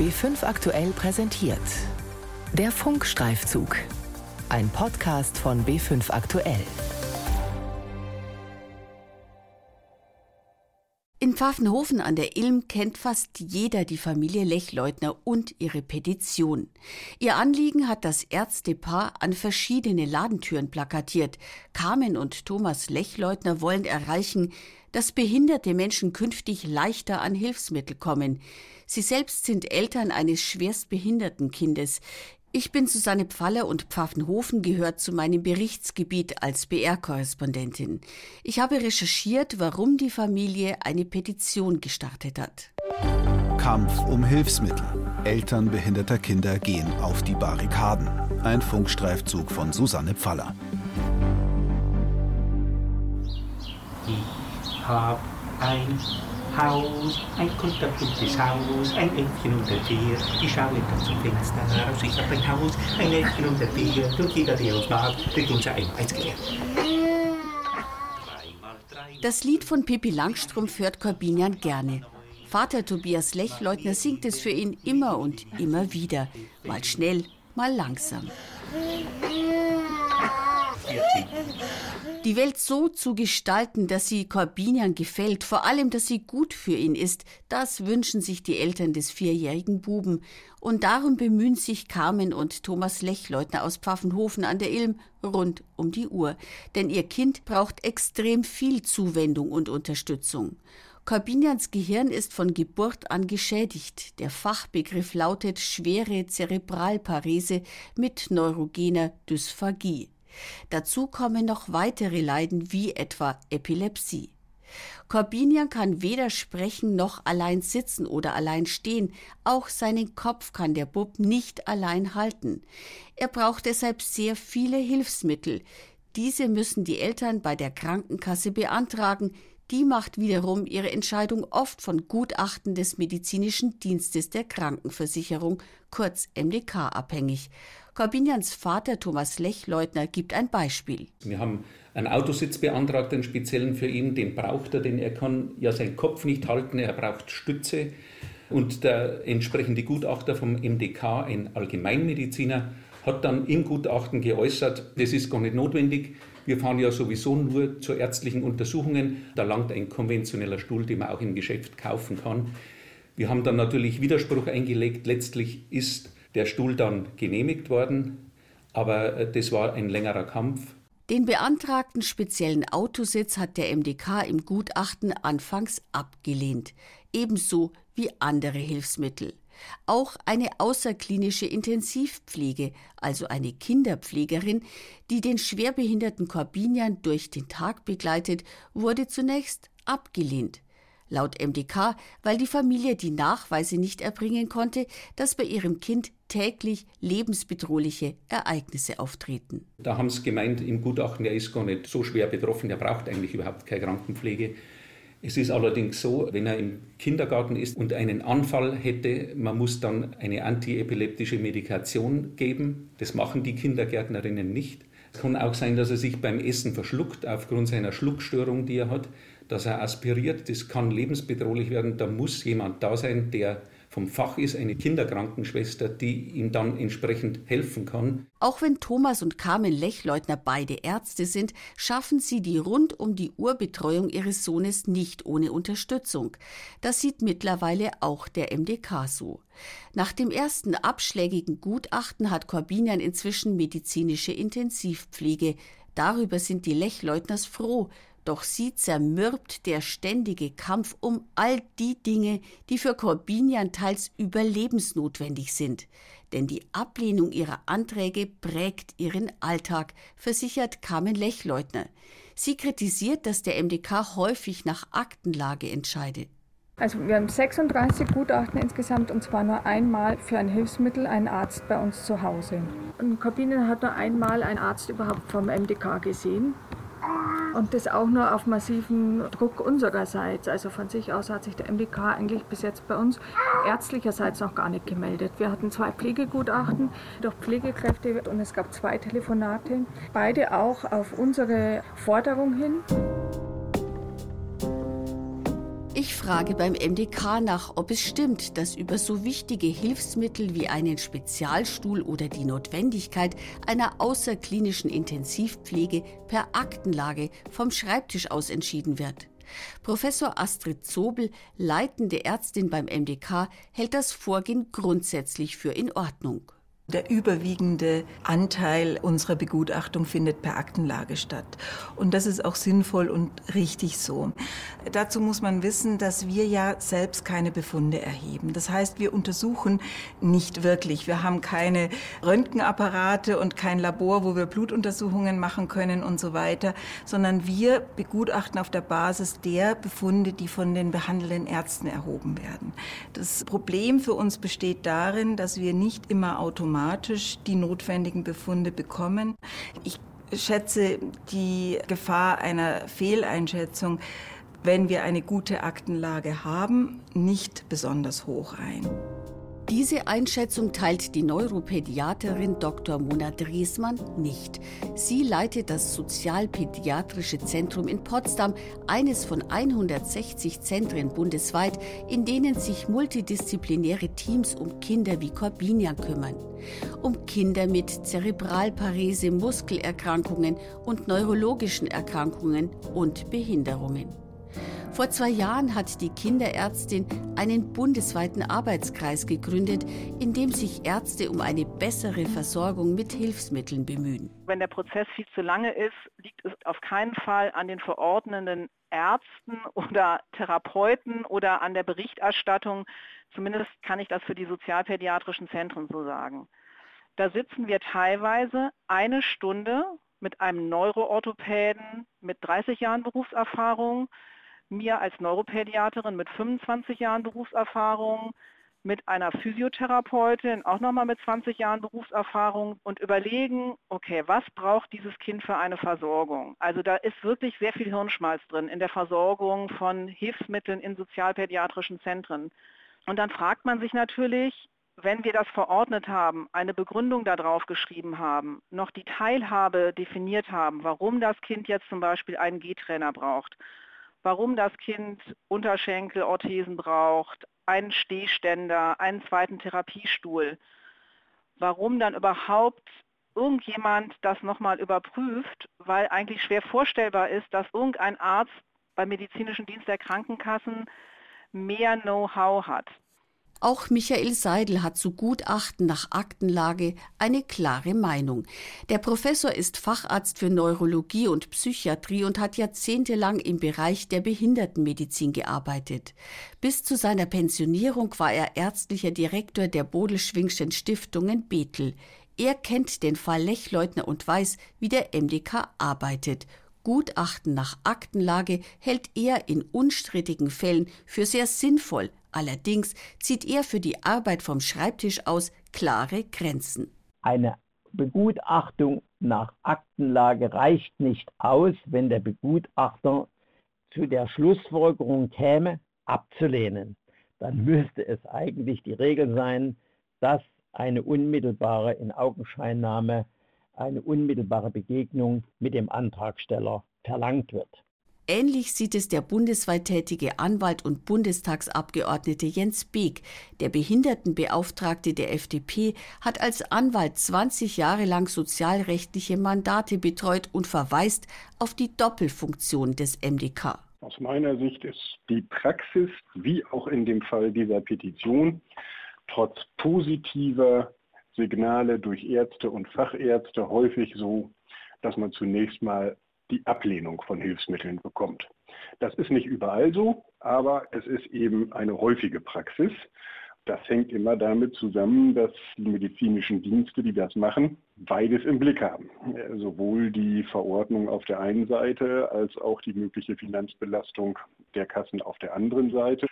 B5 aktuell präsentiert. Der Funkstreifzug. Ein Podcast von B5 aktuell. Pfaffenhofen an der Ilm kennt fast jeder die Familie Lechleutner und ihre Petition. Ihr Anliegen hat das Ärztepaar an verschiedene Ladentüren plakatiert. Carmen und Thomas Lechleutner wollen erreichen, dass behinderte Menschen künftig leichter an Hilfsmittel kommen. Sie selbst sind Eltern eines schwerstbehinderten Kindes. Ich bin Susanne Pfaller und Pfaffenhofen gehört zu meinem Berichtsgebiet als BR-Korrespondentin. Ich habe recherchiert, warum die Familie eine Petition gestartet hat. Kampf um Hilfsmittel. Eltern behinderter Kinder gehen auf die Barrikaden. Ein Funkstreifzug von Susanne Pfaller. Ich hab ein Haus, ein kunterbuntes Haus, ein Entchen unter dir. Ich schaue dann zum Fenster raus. Ich hab ein Haus, ein Entchen unter dir. Und jeder, der uns mag, kriegt unser Einheitsgeld. Das Lied von Pippi Langstrumpf hört Corbinian gerne. Vater Tobias Lechleutner singt es für ihn immer und immer wieder. Mal schnell, mal langsam. Die Welt so zu gestalten, dass sie Corbinian gefällt, vor allem, dass sie gut für ihn ist, das wünschen sich die Eltern des vierjährigen Buben. Und darum bemühen sich Carmen und Thomas Lechleutner aus Pfaffenhofen an der Ilm rund um die Uhr. Denn ihr Kind braucht extrem viel Zuwendung und Unterstützung. Corbinians Gehirn ist von Geburt an geschädigt. Der Fachbegriff lautet schwere Zerebralparese mit neurogener Dysphagie. Dazu kommen noch weitere Leiden wie etwa Epilepsie. Corbinian kann weder sprechen noch allein sitzen oder allein stehen. Auch seinen Kopf kann der Bub nicht allein halten. Er braucht deshalb sehr viele Hilfsmittel. Diese müssen die Eltern bei der Krankenkasse beantragen. Die macht wiederum ihre Entscheidung oft von Gutachten des medizinischen Dienstes der Krankenversicherung, kurz MDK, abhängig. Corbinians Vater Thomas Lechleutner gibt ein Beispiel. Wir haben einen Autositz beantragt, einen speziellen für ihn. Den braucht er, denn er kann ja seinen Kopf nicht halten. Er braucht Stütze. Und der entsprechende Gutachter vom MDK, ein Allgemeinmediziner, hat dann im Gutachten geäußert, das ist gar nicht notwendig. Wir fahren ja sowieso nur zu ärztlichen Untersuchungen. Da langt ein konventioneller Stuhl, den man auch im Geschäft kaufen kann. Wir haben dann natürlich Widerspruch eingelegt. Letztlich ist der Stuhl dann genehmigt worden, aber äh, das war ein längerer Kampf. Den beantragten speziellen Autositz hat der MDK im Gutachten anfangs abgelehnt, ebenso wie andere Hilfsmittel. Auch eine außerklinische Intensivpflege, also eine Kinderpflegerin, die den schwerbehinderten Corbinian durch den Tag begleitet, wurde zunächst abgelehnt laut MDK, weil die Familie die Nachweise nicht erbringen konnte, dass bei ihrem Kind täglich lebensbedrohliche Ereignisse auftreten. Da haben sie gemeint im Gutachten, er ist gar nicht so schwer betroffen, er braucht eigentlich überhaupt keine Krankenpflege. Es ist allerdings so, wenn er im Kindergarten ist und einen Anfall hätte, man muss dann eine antiepileptische Medikation geben. Das machen die Kindergärtnerinnen nicht. Es kann auch sein, dass er sich beim Essen verschluckt aufgrund seiner Schluckstörung, die er hat dass er aspiriert, das kann lebensbedrohlich werden. Da muss jemand da sein, der vom Fach ist, eine Kinderkrankenschwester, die ihm dann entsprechend helfen kann. Auch wenn Thomas und Carmen Lechleutner beide Ärzte sind, schaffen sie die rund um die Uhr Betreuung ihres Sohnes nicht ohne Unterstützung. Das sieht mittlerweile auch der MDK so. Nach dem ersten abschlägigen Gutachten hat Corbinian inzwischen medizinische Intensivpflege. Darüber sind die Lechleutners froh, doch sie zermürbt der ständige Kampf um all die Dinge, die für Corbinian teils überlebensnotwendig sind. Denn die Ablehnung ihrer Anträge prägt ihren Alltag, versichert Carmen Lechleutner. Sie kritisiert, dass der MDK häufig nach Aktenlage entscheidet. Also wir haben 36 Gutachten insgesamt und zwar nur einmal für ein Hilfsmittel einen Arzt bei uns zu Hause. Und Corbinian hat nur einmal einen Arzt überhaupt vom MDK gesehen. Und das auch nur auf massiven Druck unsererseits. Also von sich aus hat sich der MDK eigentlich bis jetzt bei uns ärztlicherseits noch gar nicht gemeldet. Wir hatten zwei Pflegegutachten durch Pflegekräfte und es gab zwei Telefonate, beide auch auf unsere Forderung hin. Ich frage beim MDK nach, ob es stimmt, dass über so wichtige Hilfsmittel wie einen Spezialstuhl oder die Notwendigkeit einer außerklinischen Intensivpflege per Aktenlage vom Schreibtisch aus entschieden wird. Professor Astrid Zobel, leitende Ärztin beim MDK, hält das Vorgehen grundsätzlich für in Ordnung. Der überwiegende Anteil unserer Begutachtung findet per Aktenlage statt. Und das ist auch sinnvoll und richtig so. Dazu muss man wissen, dass wir ja selbst keine Befunde erheben. Das heißt, wir untersuchen nicht wirklich. Wir haben keine Röntgenapparate und kein Labor, wo wir Blutuntersuchungen machen können und so weiter, sondern wir begutachten auf der Basis der Befunde, die von den behandelnden Ärzten erhoben werden. Das Problem für uns besteht darin, dass wir nicht immer automatisch automatisch die notwendigen Befunde bekommen. Ich schätze die Gefahr einer Fehleinschätzung, wenn wir eine gute Aktenlage haben, nicht besonders hoch ein. Diese Einschätzung teilt die Neuropädiaterin Dr. Mona Driesmann nicht. Sie leitet das Sozialpädiatrische Zentrum in Potsdam, eines von 160 Zentren bundesweit, in denen sich multidisziplinäre Teams um Kinder wie Corbinian kümmern. Um Kinder mit Zerebralparese, Muskelerkrankungen und neurologischen Erkrankungen und Behinderungen. Vor zwei Jahren hat die Kinderärztin einen bundesweiten Arbeitskreis gegründet, in dem sich Ärzte um eine bessere Versorgung mit Hilfsmitteln bemühen. Wenn der Prozess viel zu lange ist, liegt es auf keinen Fall an den verordnenden Ärzten oder Therapeuten oder an der Berichterstattung. Zumindest kann ich das für die sozialpädiatrischen Zentren so sagen. Da sitzen wir teilweise eine Stunde mit einem Neuroorthopäden mit 30 Jahren Berufserfahrung, mir als Neuropädiaterin mit 25 Jahren Berufserfahrung, mit einer Physiotherapeutin, auch nochmal mit 20 Jahren Berufserfahrung und überlegen, okay, was braucht dieses Kind für eine Versorgung? Also da ist wirklich sehr viel Hirnschmalz drin in der Versorgung von Hilfsmitteln in sozialpädiatrischen Zentren. Und dann fragt man sich natürlich, wenn wir das verordnet haben, eine Begründung darauf geschrieben haben, noch die Teilhabe definiert haben, warum das Kind jetzt zum Beispiel einen G-Trainer braucht, warum das Kind Unterschenkelorthesen braucht, einen Stehständer, einen zweiten Therapiestuhl, warum dann überhaupt irgendjemand das nochmal überprüft, weil eigentlich schwer vorstellbar ist, dass irgendein Arzt beim medizinischen Dienst der Krankenkassen mehr Know-how hat. Auch Michael Seidel hat zu Gutachten nach Aktenlage eine klare Meinung. Der Professor ist Facharzt für Neurologie und Psychiatrie und hat jahrzehntelang im Bereich der Behindertenmedizin gearbeitet. Bis zu seiner Pensionierung war er ärztlicher Direktor der Bodelschwingschen Stiftung in Bethel. Er kennt den Fall Lechleutner und weiß, wie der MDK arbeitet. Gutachten nach Aktenlage hält er in unstrittigen Fällen für sehr sinnvoll, Allerdings zieht er für die Arbeit vom Schreibtisch aus klare Grenzen. Eine Begutachtung nach Aktenlage reicht nicht aus, wenn der Begutachter zu der Schlussfolgerung käme, abzulehnen. Dann müsste es eigentlich die Regel sein, dass eine unmittelbare Inaugenscheinnahme, eine unmittelbare Begegnung mit dem Antragsteller verlangt wird. Ähnlich sieht es der bundesweit tätige Anwalt und Bundestagsabgeordnete Jens Beek. Der Behindertenbeauftragte der FDP hat als Anwalt 20 Jahre lang sozialrechtliche Mandate betreut und verweist auf die Doppelfunktion des MDK. Aus meiner Sicht ist die Praxis, wie auch in dem Fall dieser Petition, trotz positiver Signale durch Ärzte und Fachärzte häufig so, dass man zunächst mal die Ablehnung von Hilfsmitteln bekommt. Das ist nicht überall so, aber es ist eben eine häufige Praxis. Das hängt immer damit zusammen, dass die medizinischen Dienste, die das machen, beides im Blick haben. Sowohl die Verordnung auf der einen Seite als auch die mögliche Finanzbelastung der Kassen auf der anderen Seite.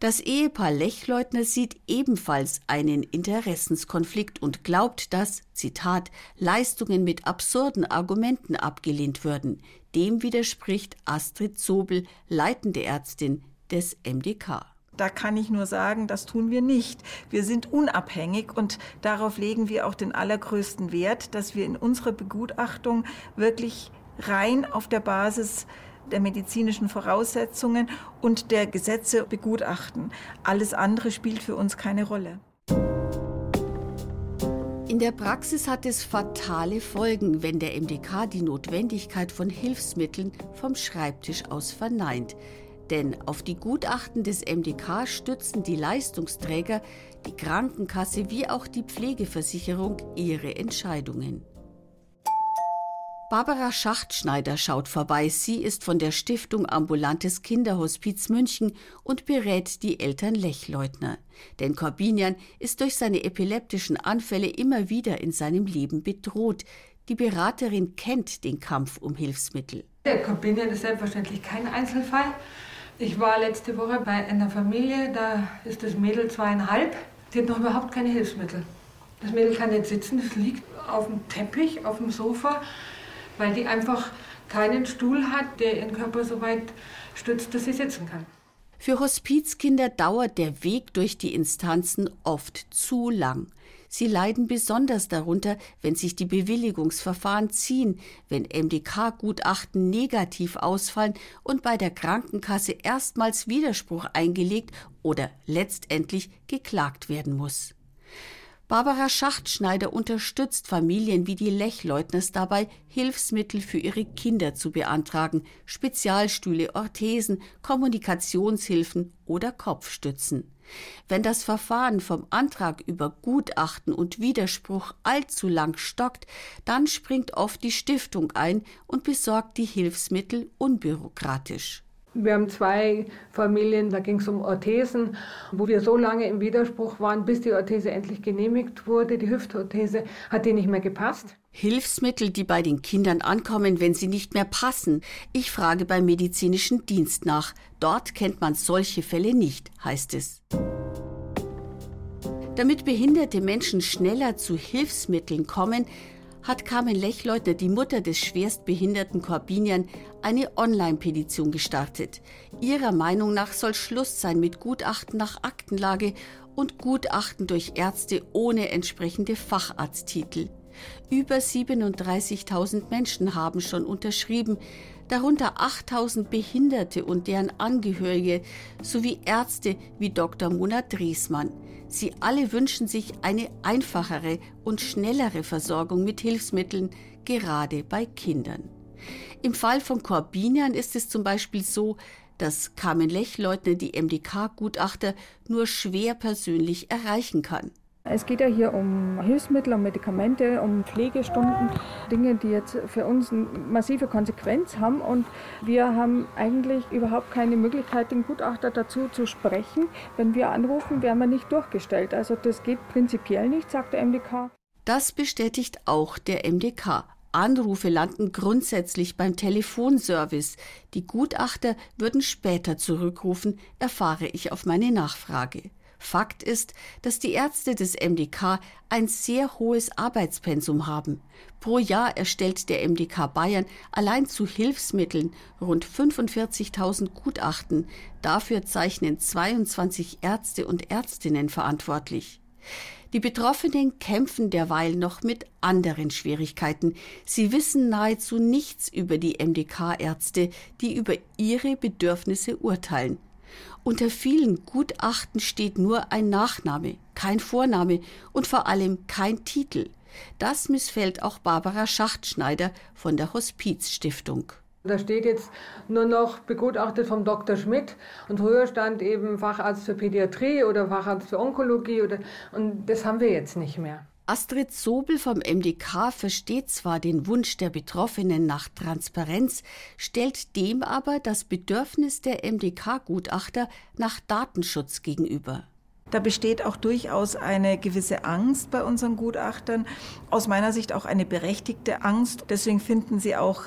Das Ehepaar Lechleutner sieht ebenfalls einen Interessenskonflikt und glaubt, dass, Zitat, Leistungen mit absurden Argumenten abgelehnt würden. Dem widerspricht Astrid Zobel, leitende Ärztin des MDK. Da kann ich nur sagen, das tun wir nicht. Wir sind unabhängig und darauf legen wir auch den allergrößten Wert, dass wir in unserer Begutachtung wirklich rein auf der Basis der medizinischen Voraussetzungen und der Gesetze begutachten. Alles andere spielt für uns keine Rolle. In der Praxis hat es fatale Folgen, wenn der MDK die Notwendigkeit von Hilfsmitteln vom Schreibtisch aus verneint. Denn auf die Gutachten des MDK stützen die Leistungsträger, die Krankenkasse wie auch die Pflegeversicherung ihre Entscheidungen. Barbara Schachtschneider schaut vorbei. Sie ist von der Stiftung Ambulantes Kinderhospiz München und berät die Eltern Lechleutner. Denn Corbinian ist durch seine epileptischen Anfälle immer wieder in seinem Leben bedroht. Die Beraterin kennt den Kampf um Hilfsmittel. Der Corbinian ist selbstverständlich kein Einzelfall. Ich war letzte Woche bei einer Familie, da ist das Mädel zweieinhalb. Sie hat noch überhaupt keine Hilfsmittel. Das Mädel kann nicht sitzen, es liegt auf dem Teppich, auf dem Sofa weil die einfach keinen Stuhl hat, der ihren Körper so weit stützt, dass sie sitzen kann. Für Hospizkinder dauert der Weg durch die Instanzen oft zu lang. Sie leiden besonders darunter, wenn sich die Bewilligungsverfahren ziehen, wenn MDK-Gutachten negativ ausfallen und bei der Krankenkasse erstmals Widerspruch eingelegt oder letztendlich geklagt werden muss. Barbara Schachtschneider unterstützt Familien wie die Lechleutners dabei, Hilfsmittel für ihre Kinder zu beantragen, Spezialstühle, Orthesen, Kommunikationshilfen oder Kopfstützen. Wenn das Verfahren vom Antrag über Gutachten und Widerspruch allzu lang stockt, dann springt oft die Stiftung ein und besorgt die Hilfsmittel unbürokratisch. Wir haben zwei Familien, da ging es um Orthesen, wo wir so lange im Widerspruch waren, bis die Orthese endlich genehmigt wurde. Die Hüftorthese hat die nicht mehr gepasst. Hilfsmittel, die bei den Kindern ankommen, wenn sie nicht mehr passen. Ich frage beim medizinischen Dienst nach. Dort kennt man solche Fälle nicht, heißt es. Damit behinderte Menschen schneller zu Hilfsmitteln kommen, hat Carmen Lechleutner, die Mutter des schwerstbehinderten Corbinian, eine Online-Petition gestartet. Ihrer Meinung nach soll Schluss sein mit Gutachten nach Aktenlage und Gutachten durch Ärzte ohne entsprechende Facharzttitel. Über 37.000 Menschen haben schon unterschrieben, darunter 8.000 Behinderte und deren Angehörige sowie Ärzte wie Dr. Mona Driesmann. Sie alle wünschen sich eine einfachere und schnellere Versorgung mit Hilfsmitteln, gerade bei Kindern. Im Fall von Corbinian ist es zum Beispiel so, dass Carmen Lechleutner die MDK-Gutachter nur schwer persönlich erreichen kann. Es geht ja hier um Hilfsmittel, um Medikamente, um Pflegestunden, Dinge, die jetzt für uns eine massive Konsequenz haben. Und wir haben eigentlich überhaupt keine Möglichkeit, den Gutachter dazu zu sprechen. Wenn wir anrufen, werden wir nicht durchgestellt. Also das geht prinzipiell nicht, sagt der MDK. Das bestätigt auch der MDK. Anrufe landen grundsätzlich beim Telefonservice. Die Gutachter würden später zurückrufen, erfahre ich auf meine Nachfrage. Fakt ist, dass die Ärzte des MDK ein sehr hohes Arbeitspensum haben. Pro Jahr erstellt der MDK Bayern allein zu Hilfsmitteln rund 45.000 Gutachten. Dafür zeichnen 22 Ärzte und Ärztinnen verantwortlich. Die Betroffenen kämpfen derweil noch mit anderen Schwierigkeiten. Sie wissen nahezu nichts über die MDK-Ärzte, die über ihre Bedürfnisse urteilen. Unter vielen Gutachten steht nur ein Nachname, kein Vorname und vor allem kein Titel. Das missfällt auch Barbara Schachtschneider von der Hospizstiftung. Da steht jetzt nur noch begutachtet vom Dr. Schmidt und früher stand eben Facharzt für Pädiatrie oder Facharzt für Onkologie oder, und das haben wir jetzt nicht mehr. Astrid Sobel vom MDK versteht zwar den Wunsch der Betroffenen nach Transparenz, stellt dem aber das Bedürfnis der MDK-Gutachter nach Datenschutz gegenüber. Da besteht auch durchaus eine gewisse Angst bei unseren Gutachtern, aus meiner Sicht auch eine berechtigte Angst. Deswegen finden sie auch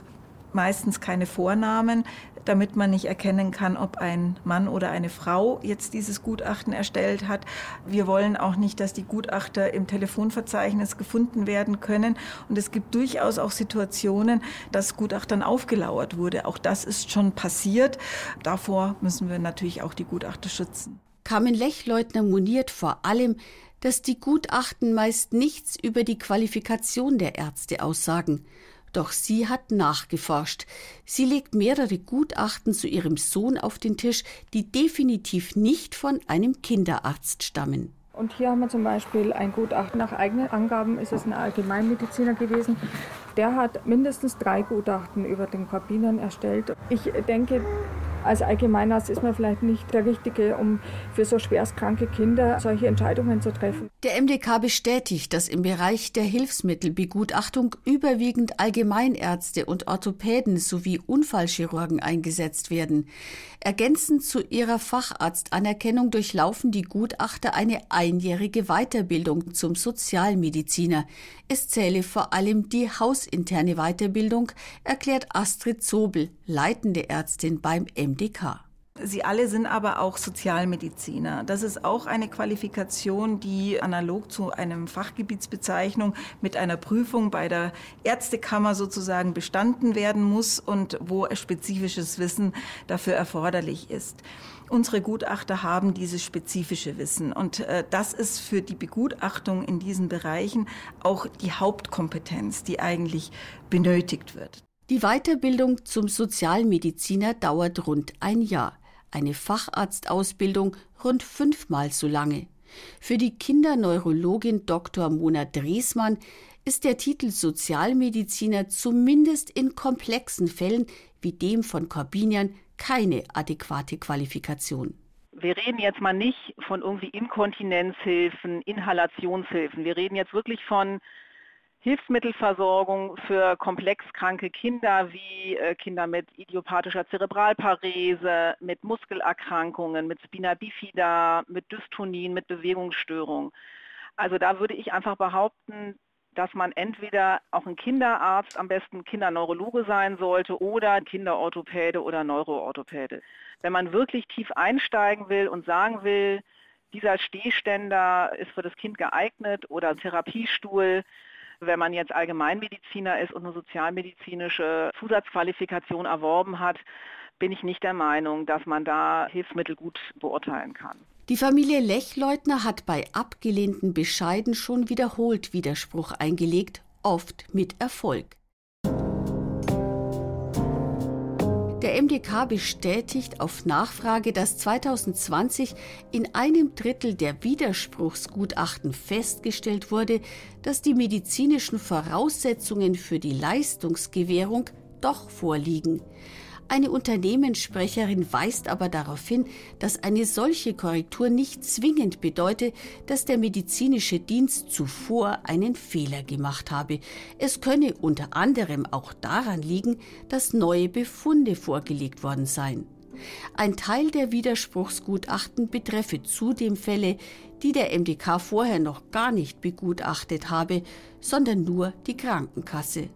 meistens keine Vornamen, damit man nicht erkennen kann, ob ein Mann oder eine Frau jetzt dieses Gutachten erstellt hat. Wir wollen auch nicht, dass die Gutachter im Telefonverzeichnis gefunden werden können. Und es gibt durchaus auch Situationen, dass Gutachtern aufgelauert wurde. Auch das ist schon passiert. Davor müssen wir natürlich auch die Gutachter schützen. Carmen Lechleutner moniert vor allem, dass die Gutachten meist nichts über die Qualifikation der Ärzte aussagen. Doch sie hat nachgeforscht. Sie legt mehrere Gutachten zu ihrem Sohn auf den Tisch, die definitiv nicht von einem Kinderarzt stammen. Und hier haben wir zum Beispiel ein Gutachten. Nach eigenen Angaben ist es ein Allgemeinmediziner gewesen. Der hat mindestens drei Gutachten über den Corbinian erstellt. Ich denke, als Allgemeinarzt ist man vielleicht nicht der Richtige, um für so schwerstkranke Kinder solche Entscheidungen zu treffen. Der MDK bestätigt, dass im Bereich der Hilfsmittelbegutachtung überwiegend Allgemeinärzte und Orthopäden sowie Unfallchirurgen eingesetzt werden. Ergänzend zu ihrer Facharztanerkennung durchlaufen die Gutachter eine einjährige Weiterbildung zum Sozialmediziner. Es zähle vor allem die hausinterne Weiterbildung, erklärt Astrid Zobel, leitende Ärztin beim MDK. Sie alle sind aber auch Sozialmediziner. Das ist auch eine Qualifikation, die analog zu einem Fachgebietsbezeichnung mit einer Prüfung bei der Ärztekammer sozusagen bestanden werden muss und wo spezifisches Wissen dafür erforderlich ist. Unsere Gutachter haben dieses spezifische Wissen und äh, das ist für die Begutachtung in diesen Bereichen auch die Hauptkompetenz, die eigentlich benötigt wird. Die Weiterbildung zum Sozialmediziner dauert rund ein Jahr eine Facharztausbildung rund fünfmal so lange. Für die Kinderneurologin Dr. Mona Dresmann ist der Titel Sozialmediziner zumindest in komplexen Fällen wie dem von Corbinian keine adäquate Qualifikation. Wir reden jetzt mal nicht von irgendwie Inkontinenzhilfen, Inhalationshilfen. Wir reden jetzt wirklich von Hilfsmittelversorgung für komplex kranke Kinder wie äh, Kinder mit idiopathischer Zerebralparese, mit Muskelerkrankungen, mit Spina bifida, mit Dystonien, mit Bewegungsstörungen. Also da würde ich einfach behaupten, dass man entweder auch ein Kinderarzt, am besten Kinderneurologe sein sollte oder Kinderorthopäde oder Neuroorthopäde. Wenn man wirklich tief einsteigen will und sagen will, dieser Stehständer ist für das Kind geeignet oder Therapiestuhl, wenn man jetzt Allgemeinmediziner ist und eine sozialmedizinische Zusatzqualifikation erworben hat, bin ich nicht der Meinung, dass man da Hilfsmittel gut beurteilen kann. Die Familie Lechleutner hat bei abgelehnten Bescheiden schon wiederholt Widerspruch eingelegt, oft mit Erfolg. Der MDK bestätigt auf Nachfrage, dass 2020 in einem Drittel der Widerspruchsgutachten festgestellt wurde, dass die medizinischen Voraussetzungen für die Leistungsgewährung doch vorliegen. Eine Unternehmenssprecherin weist aber darauf hin, dass eine solche Korrektur nicht zwingend bedeute, dass der medizinische Dienst zuvor einen Fehler gemacht habe. Es könne unter anderem auch daran liegen, dass neue Befunde vorgelegt worden seien. Ein Teil der Widerspruchsgutachten betreffe zudem Fälle, die der MDK vorher noch gar nicht begutachtet habe, sondern nur die Krankenkasse.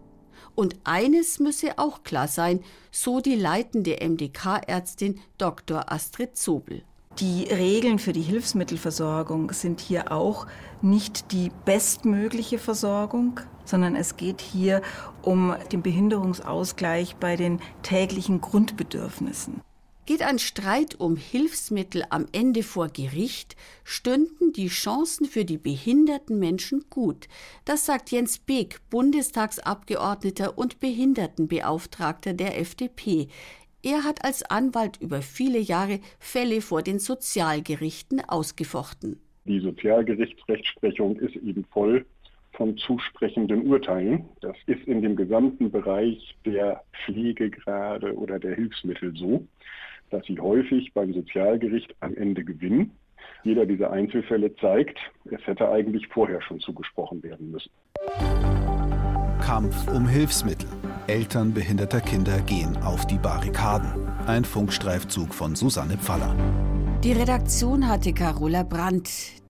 Und eines müsse auch klar sein, so die leitende MDK-Ärztin Dr. Astrid Zobel. Die Regeln für die Hilfsmittelversorgung sind hier auch nicht die bestmögliche Versorgung, sondern es geht hier um den Behinderungsausgleich bei den täglichen Grundbedürfnissen. Geht ein Streit um Hilfsmittel am Ende vor Gericht, stünden die Chancen für die behinderten Menschen gut. Das sagt Jens Beek, Bundestagsabgeordneter und Behindertenbeauftragter der FDP. Er hat als Anwalt über viele Jahre Fälle vor den Sozialgerichten ausgefochten. Die Sozialgerichtsrechtsprechung ist eben voll von zusprechenden Urteilen. Das ist in dem gesamten Bereich der Pflegegrade oder der Hilfsmittel so dass sie häufig beim Sozialgericht am Ende gewinnen. Jeder dieser Einzelfälle zeigt, es hätte eigentlich vorher schon zugesprochen werden müssen. Kampf um Hilfsmittel. Eltern behinderter Kinder gehen auf die Barrikaden. Ein Funkstreifzug von Susanne Pfaller. Die Redaktion hatte Carola Brandt.